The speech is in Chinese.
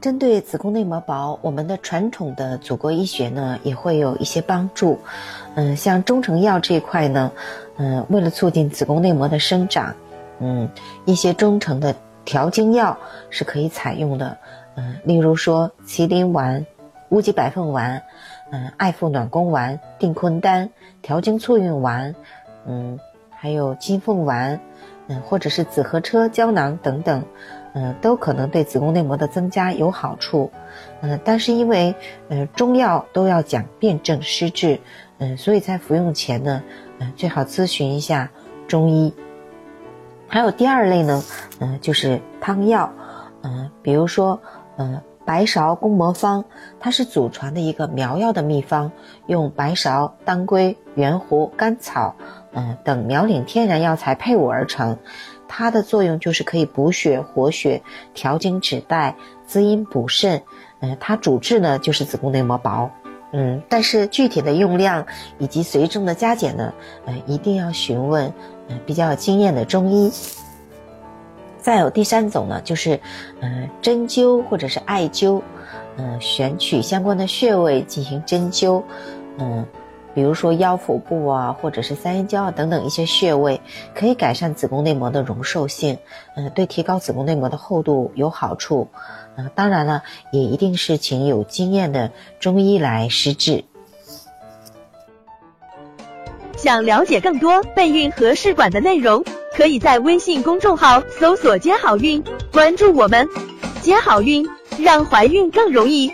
针对子宫内膜薄，我们的传统的祖国医学呢也会有一些帮助。嗯，像中成药这一块呢，嗯，为了促进子宫内膜的生长，嗯，一些中成的调经药是可以采用的。嗯，例如说麒麟丸、乌鸡白凤丸、嗯，艾附暖宫丸、定坤丹、调经促孕丸，嗯，还有金凤丸，嗯，或者是紫河车胶囊等等。嗯，都可能对子宫内膜的增加有好处，嗯，但是因为，嗯，中药都要讲辨证施治，嗯，所以在服用前呢，嗯，最好咨询一下中医。还有第二类呢，嗯，就是汤药，嗯，比如说，嗯，白芍攻膜方，它是祖传的一个苗药的秘方，用白芍、当归、圆胡、甘草，嗯，等苗岭天然药材配伍而成。它的作用就是可以补血活血、调经止带、滋阴补肾。嗯，它主治呢就是子宫内膜薄。嗯，但是具体的用量以及随症的加减呢，嗯，一定要询问嗯比较有经验的中医。再有第三种呢，就是嗯针灸或者是艾灸，嗯选取相关的穴位进行针灸，嗯。比如说腰腹部啊，或者是三阴交啊等等一些穴位，可以改善子宫内膜的容受性，嗯，对提高子宫内膜的厚度有好处，嗯，当然了，也一定是请有经验的中医来施治。想了解更多备孕和试管的内容，可以在微信公众号搜索“接好运”，关注我们，接好运，让怀孕更容易。